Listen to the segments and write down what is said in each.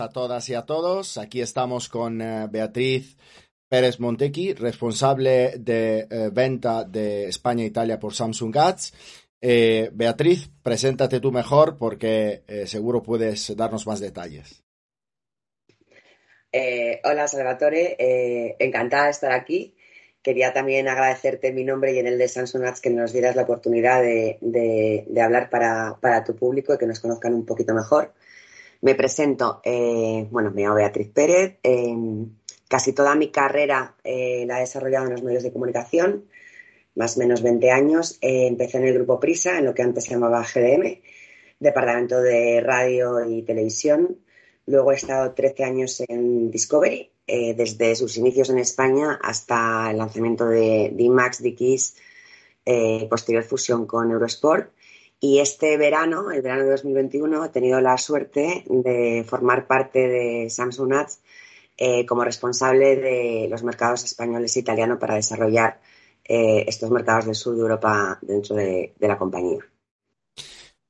A todas y a todos. Aquí estamos con eh, Beatriz Pérez Montequi, responsable de eh, venta de España e Italia por Samsung Ads. Eh, Beatriz, preséntate tú mejor porque seguro puedes darnos más detalles. hola Salvatore, encantada de estar aquí. Quería también agradecerte mi nombre y en el de Samsung Ads que nos dieras la oportunidad de, hablar para, tu público y que nos conozcan un poquito mejor. Me presento, eh, bueno, me llamo Beatriz Pérez. Em, casi toda mi carrera eh, la he desarrollado en los medios de comunicación, más o menos 20 años. Eh, empecé en el grupo Prisa, en lo que antes se llamaba GDM, Departamento de Radio y Televisión. Luego he estado 13 años en Discovery, desde sus inicios en España hasta el lanzamiento de D-Max, D-Kiss, posterior fusión con Eurosport. Y este verano, el verano de 2021, he tenido la suerte de formar parte de Samsung Ads eh, como responsable de los mercados españoles e italianos para desarrollar eh, estos mercados del sur de Europa dentro de la compañía.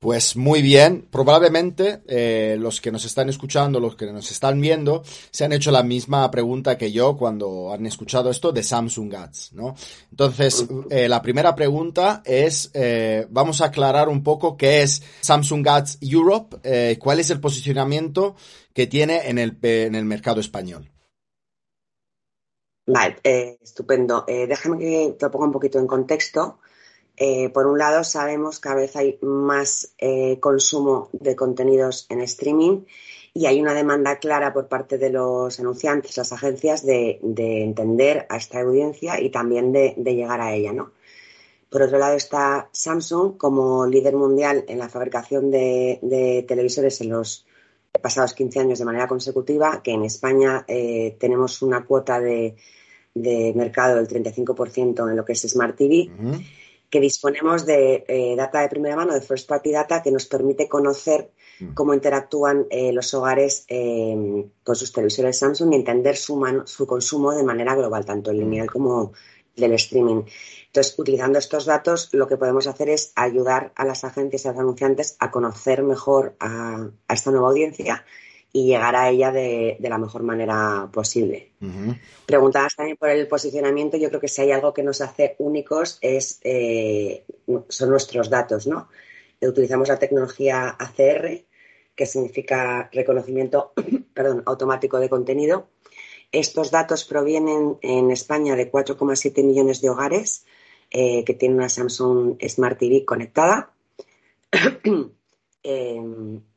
Pues muy bien, probablemente eh, los que nos están escuchando, los que nos están viendo, se han hecho la misma pregunta que yo cuando han escuchado esto de Samsung Ads, ¿no? Entonces, eh, la primera pregunta es, eh, vamos a aclarar un poco qué es Samsung Ads Europe, cuál es el posicionamiento que tiene en el, en el mercado español. Vale, estupendo. déjame que te lo ponga un poquito en contexto. Eh, por un lado, sabemos que cada vez hay más eh, consumo de contenidos en streaming y hay una demanda clara por parte de los anunciantes, las agencias, de, entender a esta audiencia y también de, llegar a ella, ¿no? Por otro lado está Samsung como líder mundial en la fabricación de, televisores en los pasados 15 años de manera consecutiva, que en España eh, tenemos una cuota de, mercado del 35% en lo que es Smart TV que disponemos de eh, data de primera mano, de first party data, que nos permite conocer mm. cómo interactúan eh, los hogares em, con sus televisores Samsung y entender su, su consumo de manera global, tanto el lineal mm. como del streaming. Entonces, utilizando estos datos, lo que podemos hacer es ayudar a las agencias y a los anunciantes a conocer mejor a esta nueva audiencia y llegar a ella de, la mejor manera posible. Preguntabas también por el posicionamiento. Yo creo que si hay algo que nos hace únicos es eh, son nuestros datos, ¿no? Utilizamos la tecnología ACR, que significa reconocimiento perdón, automático de contenido. Estos datos provienen en España de 4,7 millones de hogares eh, que tienen una Samsung Smart TV conectada. Em,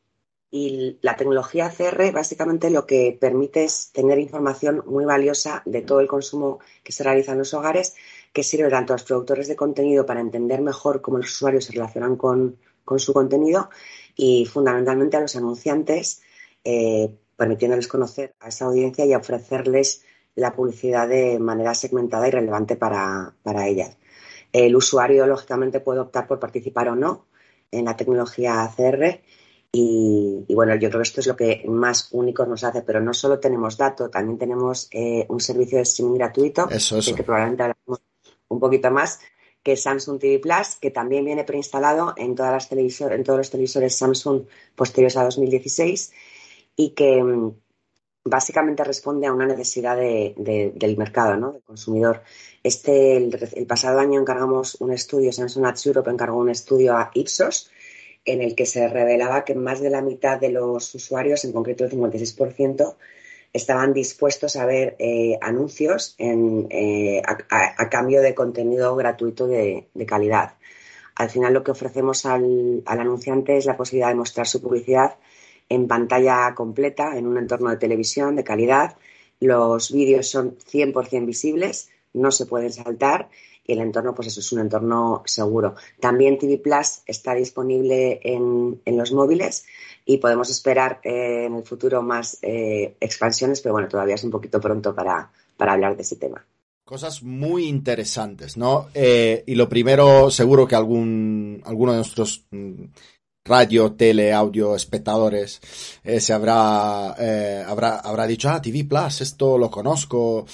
y la tecnología CR básicamente lo que permite es tener información muy valiosa de todo el consumo que se realiza en los hogares, que sirve tanto a los productores de contenido para entender mejor cómo los usuarios se relacionan con, su contenido y fundamentalmente a los anunciantes, eh, permitiéndoles conocer a esa audiencia y ofrecerles la publicidad de manera segmentada y relevante para, para ellas. El usuario, lógicamente, puede optar por participar o no en la tecnología CR y, bueno, yo creo que esto es lo que más único nos hace, pero no solo tenemos datos, también tenemos eh, un servicio de streaming gratuito, que probablemente hablaremos un poquito más, que es Samsung TV Plus, que también viene preinstalado en, todas las en todos los televisores Samsung posteriores a 2016 y que mm, básicamente responde a una necesidad del mercado, ¿no? del consumidor. Este, el, pasado año encargamos un estudio, Samsung Ads Europe encargó un estudio a Ipsos, en el que se revelaba que más de la mitad de los usuarios, en concreto el 56%, estaban dispuestos a ver eh, anuncios eh, a, cambio de contenido gratuito de, calidad. Al final lo que ofrecemos al, anunciante es la posibilidad de mostrar su publicidad en pantalla completa, en un entorno de televisión de calidad. Los vídeos son 100% visibles, no se pueden saltar y el entorno, pues eso es un entorno seguro. También TV Plus está disponible en, los móviles y podemos esperar eh, en el futuro más eh, expansiones, pero bueno, todavía es un poquito pronto para, hablar de ese tema. Cosas muy interesantes, ¿no? Eh, y lo primero, seguro que algún, alguno de nuestros mm, radio, tele, audio, espectadores se habrá, habrá, habrá dicho, ah, TV Plus, esto lo conozco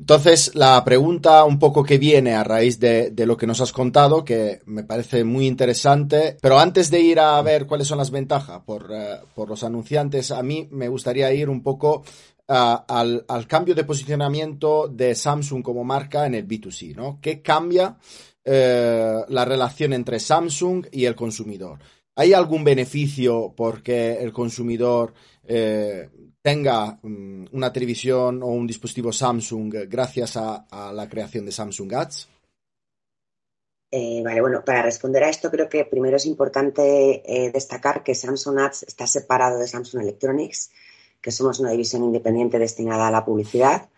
Entonces, la pregunta un poco que viene a raíz de, lo que nos has contado, que me parece muy interesante, pero antes de ir a ver cuáles son las ventajas por, eh, los anunciantes, a mí me gustaría ir un poco al, cambio de posicionamiento de Samsung como marca en el B2C, ¿no? ¿Qué cambia eh, la relación entre Samsung y el consumidor? ¿Hay algún beneficio porque el consumidor eh, tenga mm, una televisión o un dispositivo Samsung gracias a, la creación de Samsung Ads? Eh, vale, bueno, para responder a esto creo que primero es importante eh, destacar que Samsung Ads está separado de Samsung Electronics, que somos una división independiente destinada a la publicidad.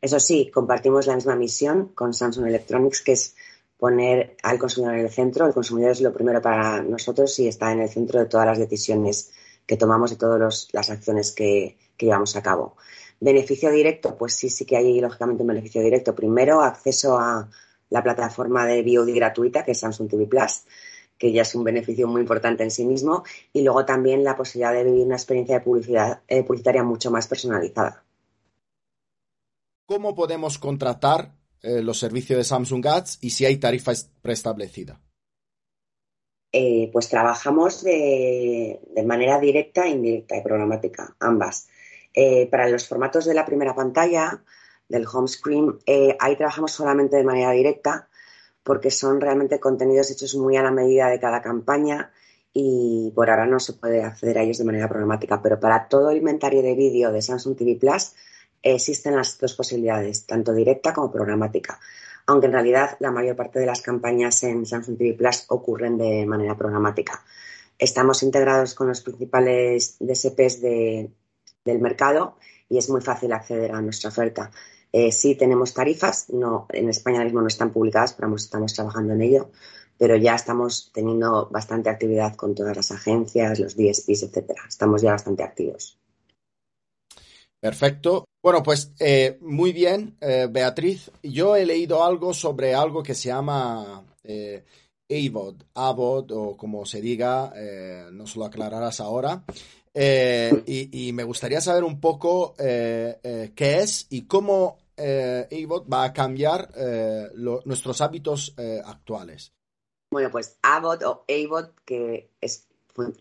Eso sí, compartimos la misma misión con Samsung Electronics, que es poner al consumidor en el centro. El consumidor es lo primero para nosotros y está en el centro de todas las decisiones que tomamos y todas las acciones que, llevamos a cabo. Beneficio directo, pues sí, sí que hay lógicamente un beneficio directo. Primero, acceso a la plataforma de VOD gratuita, que es Samsung TV Plus, que ya es un beneficio muy importante en sí mismo. Y luego también la posibilidad de vivir una experiencia de publicidad, eh, publicitaria mucho más personalizada. ¿Cómo podemos contratar eh, los servicios de Samsung Ads y si hay tarifa preestablecida? Eh, pues trabajamos de, manera directa e indirecta y programática, ambas. Eh, para los formatos de la primera pantalla, del home screen, eh, ahí trabajamos solamente de manera directa porque son realmente contenidos hechos muy a la medida de cada campaña y por ahora no se puede acceder a ellos de manera programática. Pero para todo el inventario de vídeo de Samsung TV Plus existen las dos posibilidades, tanto directa como programática aunque en realidad la mayor parte de las campañas en Samsung TV Plus ocurren de manera programática. Estamos integrados con los principales DSPs del mercado y es muy fácil acceder a nuestra oferta. Eh, sí tenemos tarifas, no, en España mismo no están publicadas, pero estamos trabajando en ello, pero ya estamos teniendo bastante actividad con todas las agencias, los DSPs, etcétera. Estamos ya bastante activos. Perfecto. Bueno, pues eh, muy bien, eh, Beatriz. Yo he leído algo sobre algo que se llama eh, AVOD, AVOD o como se diga, no se lo aclararás ahora. Y, me gustaría saber un poco qué es y cómo AVOD va a cambiar nuestros hábitos actuales. Bueno, pues AVOD o AVOD, que es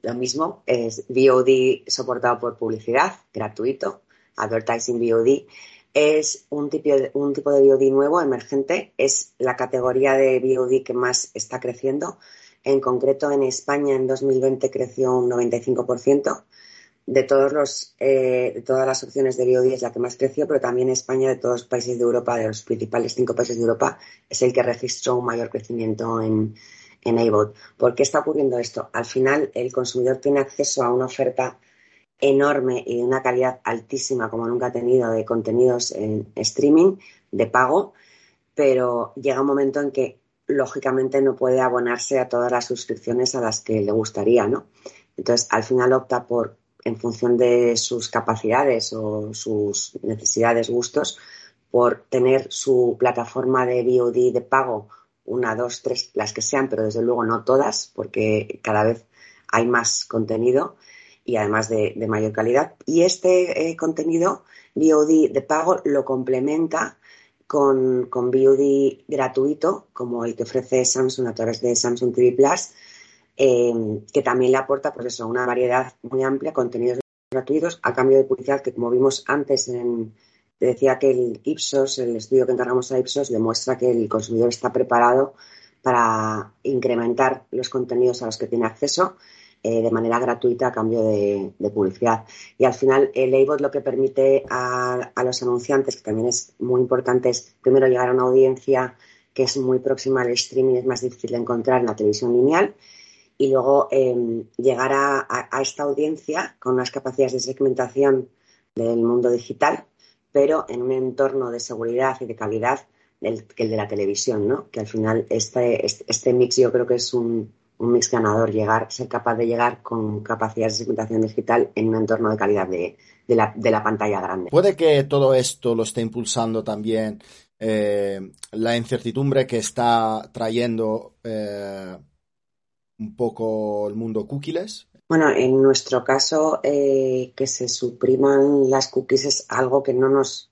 lo mismo, es VOD soportado por publicidad, gratuito, Advertising VOD, es un tipo, de, un tipo de VOD nuevo, emergente, es la categoría de VOD que más está creciendo. En concreto, en España en 2020 creció un 95%. De, todos los, eh, de todas las opciones de VOD es la que más creció, pero también España, de todos los países de Europa, de los principales cinco países de Europa, es el que registró un mayor crecimiento en, en AVOD. ¿Por qué está ocurriendo esto? Al final, el consumidor tiene acceso a una oferta enorme y de una calidad altísima como nunca ha tenido de contenidos en streaming de pago, pero llega un momento en que lógicamente no puede abonarse a todas las suscripciones a las que le gustaría, ¿no? Entonces, al final opta por, en función de sus capacidades o sus necesidades, gustos, por tener su plataforma de VOD de pago, una, dos, tres, las que sean, pero desde luego no todas, porque cada vez hay más contenido y además de, mayor calidad. Y este eh, contenido VOD de pago lo complementa con, con VOD gratuito, como el que ofrece Samsung a través de Samsung TV Plus, em, que también le aporta pues eso, una variedad muy amplia, contenidos gratuitos, a cambio de publicidad que, como vimos antes, en, decía que el Ipsos, el estudio que encargamos a Ipsos, demuestra que el consumidor está preparado para incrementar los contenidos a los que tiene acceso eh, de manera gratuita a cambio de, publicidad. Y al final el AVOD lo que permite a, los anunciantes, que también es muy importante, es primero llegar a una audiencia que es muy próxima al streaming, es más difícil de encontrar en la televisión lineal, y luego em, llegar a, esta audiencia con unas capacidades de segmentación del mundo digital, pero en un entorno de seguridad y de calidad que el de la televisión, ¿no? Que al final este, este, este mix yo creo que es un, un mix ganador, llegar, ser capaz de llegar con capacidades de segmentación digital en un entorno de calidad de, la, pantalla grande. Puede que todo esto lo esté impulsando también eh, la incertidumbre que está trayendo eh, un poco el mundo cookies. Bueno, en nuestro caso, eh, que se supriman las cookies es algo que no nos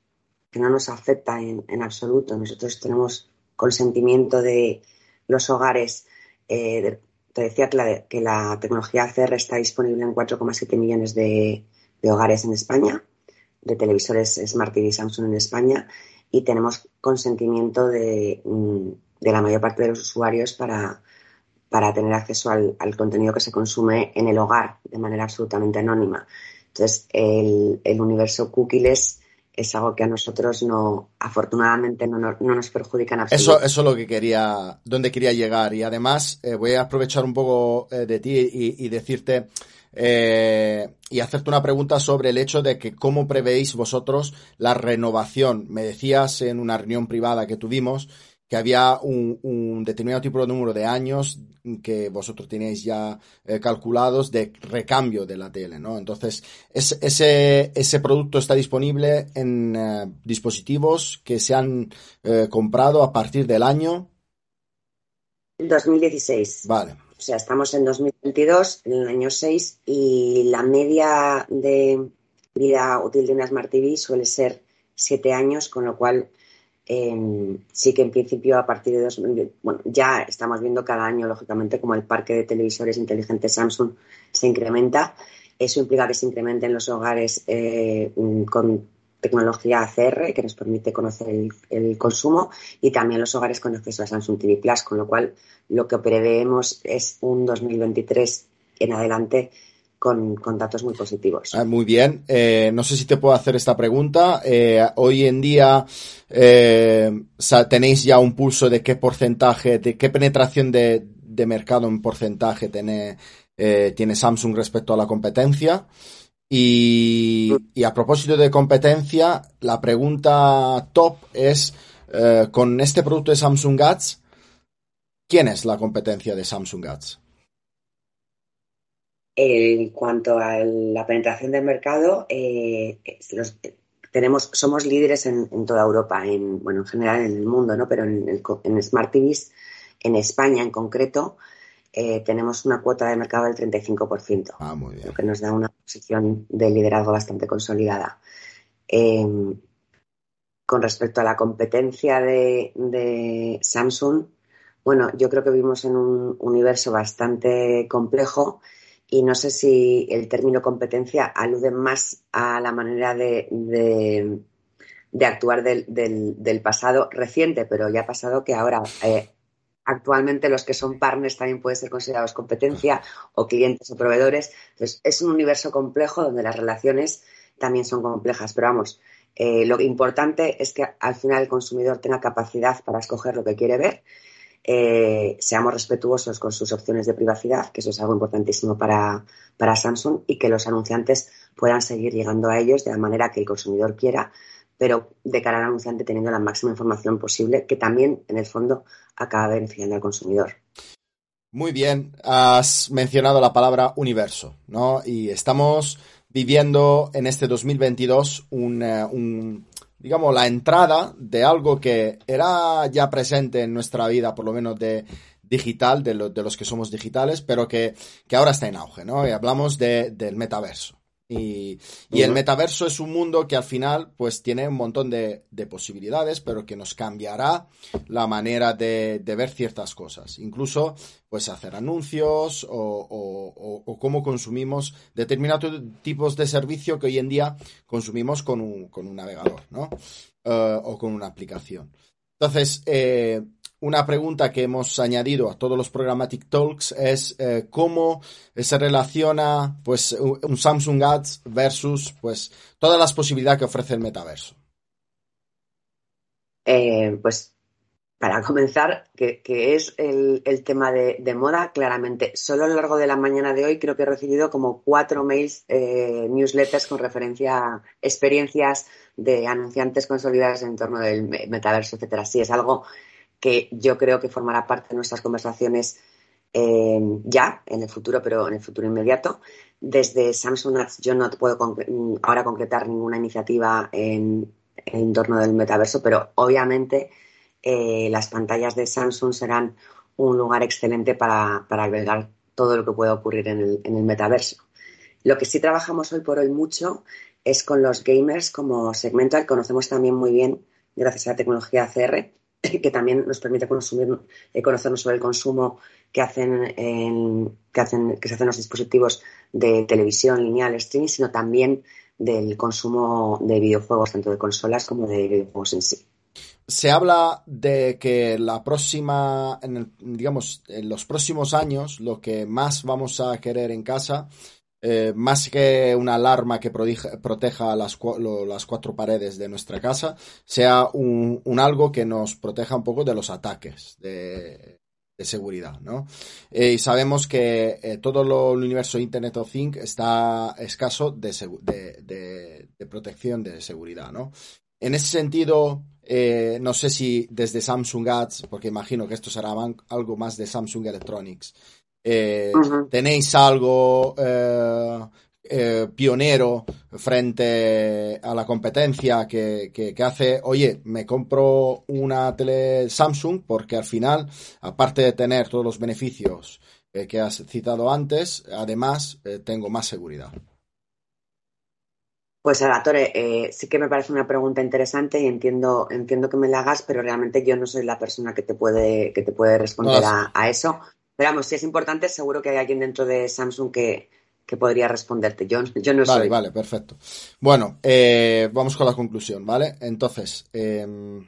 que no nos afecta en, absoluto. Nosotros tenemos consentimiento de los hogares. Eh, te decía que la, que la, tecnología CR está disponible en 4,7 millones de, hogares en España, de televisores Smart TV Samsung en España, y tenemos consentimiento de, mm, de la mayor parte de los usuarios para, para tener acceso al, contenido que se consume en el hogar de manera absolutamente anónima. Entonces, el, universo cookies es algo que a nosotros no, afortunadamente, no, nos perjudica en Eso, eso es lo que quería, donde quería llegar. Y además, eh, voy a aprovechar un poco eh, de ti y, decirte eh, y hacerte una pregunta sobre el hecho de que cómo prevéis vosotros la renovación. Me decías en una reunión privada que tuvimos que había un, determinado tipo de número de años que vosotros tenéis ya eh, calculados de recambio de la tele, ¿no? Entonces, ese, ese producto está disponible en eh, dispositivos que se han eh, comprado a partir del año 2016. Vale. O sea, estamos en 2022, en el año 6, y la media de vida útil de una Smart TV suele ser 7 años, con lo cual sí que en principio a partir de 2020, bueno, ya estamos viendo cada año, lógicamente, como el parque de televisores inteligentes Samsung se incrementa. Eso implica que se incrementen los hogares eh, con tecnología ACR, que nos permite conocer el, consumo, y también los hogares con acceso a Samsung TV Plus, con lo cual lo que preveemos es un 2023 en adelante con, datos muy positivos. Ah, muy bien. Eh, no sé si te puedo hacer esta pregunta. Eh, hoy en día eh, tenéis ya un pulso de qué porcentaje, de qué penetración de, mercado en porcentaje tiene, tiene Samsung respecto a la competencia. Y, a propósito de competencia, la pregunta top es, con este producto de Samsung Gats, ¿quién es la competencia de Samsung Gats? En cuanto a la penetración del mercado, eh, tenemos, somos líderes en, toda Europa, en, bueno, en general en el mundo, ¿no? Pero en, en Smart TVs, en España en concreto, eh, tenemos una cuota de mercado del 35%, ah, muy bien. lo que nos da una posición de liderazgo bastante consolidada. Em, con respecto a la competencia de, de, Samsung, bueno, yo creo que vivimos en un universo bastante complejo y no sé si el término competencia alude más a la manera de, de, actuar del, del, pasado reciente, pero ya ha pasado que ahora eh, actualmente los que son partners también pueden ser considerados competencia o clientes o proveedores. Entonces, es un universo complejo donde las relaciones también son complejas, pero vamos, eh, lo importante es que al final el consumidor tenga capacidad para escoger lo que quiere ver eh, seamos respetuosos con sus opciones de privacidad, que eso es algo importantísimo para, para Samsung, y que los anunciantes puedan seguir llegando a ellos de la manera que el consumidor quiera, pero de cara al anunciante teniendo la máxima información posible, que también, en el fondo, acaba beneficiando al consumidor. Muy bien, has mencionado la palabra universo, ¿no? Y estamos viviendo en este 2022 un, eh, un digamos, la entrada de algo que era ya presente en nuestra vida, por lo menos de digital, de, de los que somos digitales, pero que, que, ahora está en auge, ¿no? Y hablamos de, del metaverso. Y, el metaverso es un mundo que al final pues tiene un montón de, posibilidades, pero que nos cambiará la manera de, ver ciertas cosas. Incluso pues hacer anuncios o, cómo consumimos determinados tipos de servicio que hoy en día consumimos con un, con un navegador, ¿no? Eh, o con una aplicación. Entonces, eh, una pregunta que hemos añadido a todos los Programmatic Talks es eh, cómo se relaciona pues un Samsung Ads versus pues todas las posibilidades que ofrece el metaverso. Eh, pues para comenzar, que, es el, tema de, moda, claramente, solo a lo largo de la mañana de hoy creo que he recibido como cuatro mails, eh, newsletters con referencia a experiencias de anunciantes consolidados en torno del metaverso, etcétera. Sí, es algo que yo creo que formará parte de nuestras conversaciones eh, ya, en el futuro, pero en el futuro inmediato. Desde Samsung Ads yo no puedo ahora concretar ninguna iniciativa en, en torno del metaverso, pero obviamente eh, las pantallas de Samsung serán un lugar excelente para, albergar todo lo que pueda ocurrir en el, metaverso. Lo que sí trabajamos hoy por hoy mucho es con los gamers como segmento al que conocemos también muy bien gracias a la tecnología CR, que también nos permite consumir, eh, conocernos sobre el consumo que hacen, que hacen, que se hacen los dispositivos de televisión lineal, streaming, sino también del consumo de videojuegos, tanto de consolas como de videojuegos en sí. Se habla de que la próxima, en digamos, en los próximos años, lo que más vamos a querer en casa eh, más que una alarma que proteja las, cuatro paredes de nuestra casa, sea un, algo que nos proteja un poco de los ataques de, seguridad, ¿no? Eh, y sabemos que eh, todo el universo Internet of Things está escaso de, de, protección de seguridad, ¿no? En ese sentido, no sé si desde Samsung Ads, porque imagino que esto será algo más de Samsung Electronics, eh, tenéis algo eh, eh, pionero frente a la competencia que, que, hace, oye, me compro una tele Samsung porque al final, aparte de tener todos los beneficios que has citado antes, además tengo más seguridad. Pues Salvatore, sí que me parece una pregunta interesante y entiendo, entiendo que me la hagas, pero realmente yo no soy la persona que te puede, que te puede responder a, eso. Pero vamos, si es importante, seguro que hay alguien dentro de Samsung que, podría responderte. Yo, yo no vale, soy. Vale, perfecto. Bueno, eh, vamos con la conclusión, ¿vale? Entonces, em,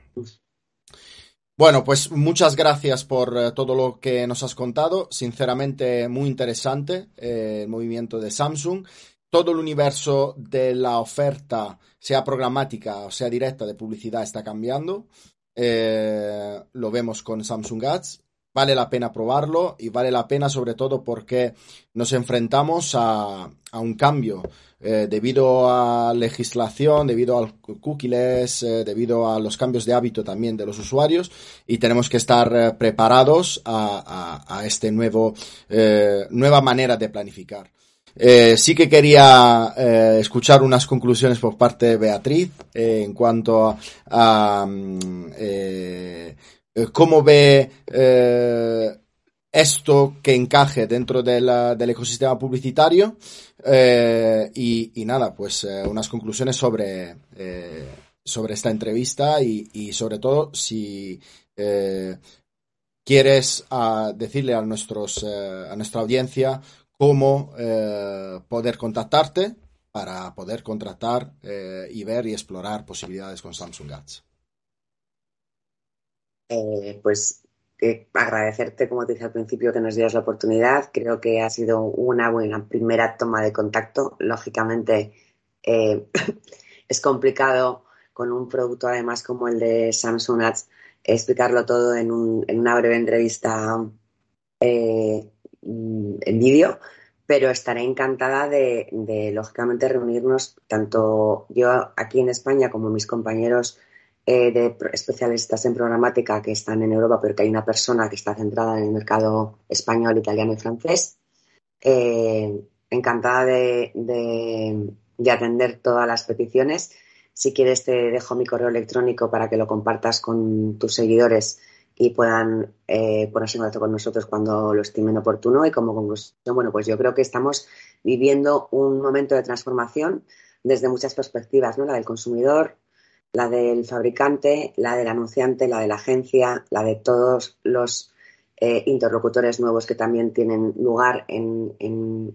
bueno, pues muchas gracias por eh, todo lo que nos has contado. Sinceramente, muy interesante eh, el movimiento de Samsung. Todo el universo de la oferta, sea programática o sea directa de publicidad, está cambiando. lo vemos con Samsung Ads vale la pena probarlo y vale la pena sobre todo porque nos enfrentamos a, un cambio eh, debido a legislación, debido al cookies, eh, debido a los cambios de hábito también de los usuarios y tenemos que estar eh, preparados a, a, este nuevo nueva manera de planificar. sí que quería escuchar unas conclusiones por parte de Beatriz en cuanto a, mm, eh, cómo ve eh, esto que encaje dentro del ecosistema publicitario eh, y, nada, pues unas conclusiones sobre, sobre esta entrevista y, sobre todo si quieres decirle a, nuestros, a nuestra audiencia cómo poder contactarte para poder contratar y ver y explorar posibilidades con Samsung Ads. Eh, pues eh, agradecerte, como te dije al principio, que nos dieras la oportunidad. Creo que ha sido una buena primera toma de contacto. Lógicamente, eh, es complicado con un producto además como el de Samsung Ads explicarlo todo en, una breve entrevista mm, en vídeo, pero estaré encantada de, de, lógicamente, reunirnos tanto yo aquí en España como mis compañeros eh, de especialistas en programática que están en Europa, pero que hay una persona que está centrada en el mercado español, italiano y francés. Eh, encantada de, de, atender todas las peticiones. Si quieres, te dejo mi correo electrónico para que lo compartas con tus seguidores y puedan eh, ponerse en contacto con nosotros cuando lo estimen oportuno. Y como conclusión, bueno, pues yo creo que estamos viviendo un momento de transformación desde muchas perspectivas, ¿no? La del consumidor, la del fabricante, la del anunciante, la de la agencia, la de todos los eh, interlocutores nuevos que también tienen lugar en,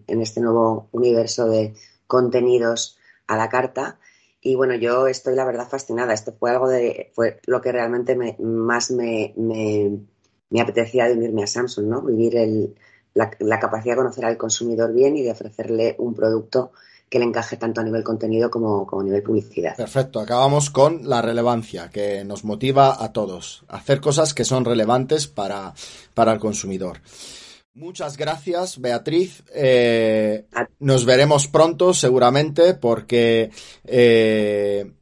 este nuevo universo de contenidos a la carta. Y bueno, yo estoy la verdad fascinada. Esto fue algo de, fue lo que realmente más me, me, apetecía de unirme a Samsung, ¿no? Vivir la, la capacidad de conocer al consumidor bien y de ofrecerle un producto que le encaje tanto a nivel contenido como, a nivel publicidad. Perfecto, acabamos con la relevancia que nos motiva a todos, hacer cosas que son relevantes para, para el consumidor. Muchas gracias, Beatriz. Eh, nos veremos pronto, seguramente, porque eh,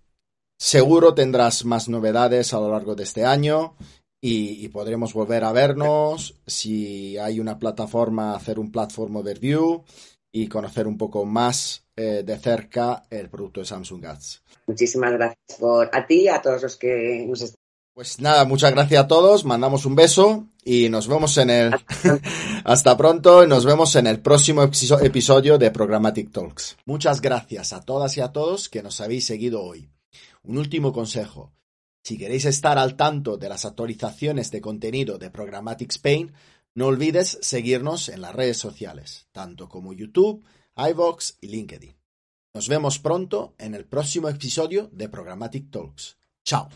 seguro tendrás más novedades a lo largo de este año y, y, podremos volver a vernos. Si hay una plataforma, hacer un platform overview y conocer un poco más eh, de cerca el producto de Samsung Ads. Muchísimas gracias por a ti y a todos los que nos están Pues nada, muchas gracias a todos, mandamos un beso y nos vemos en el... Hasta pronto y nos vemos en el próximo episodio de Programmatic Talks. Muchas gracias a todas y a todos que nos habéis seguido hoy. Un último consejo. Si queréis estar al tanto de las actualizaciones de contenido de Programmatic Spain, no olvides seguirnos en las redes sociales, tanto como YouTube, iVox y LinkedIn. Nos vemos pronto en el próximo episodio de Programmatic Talks. Chao.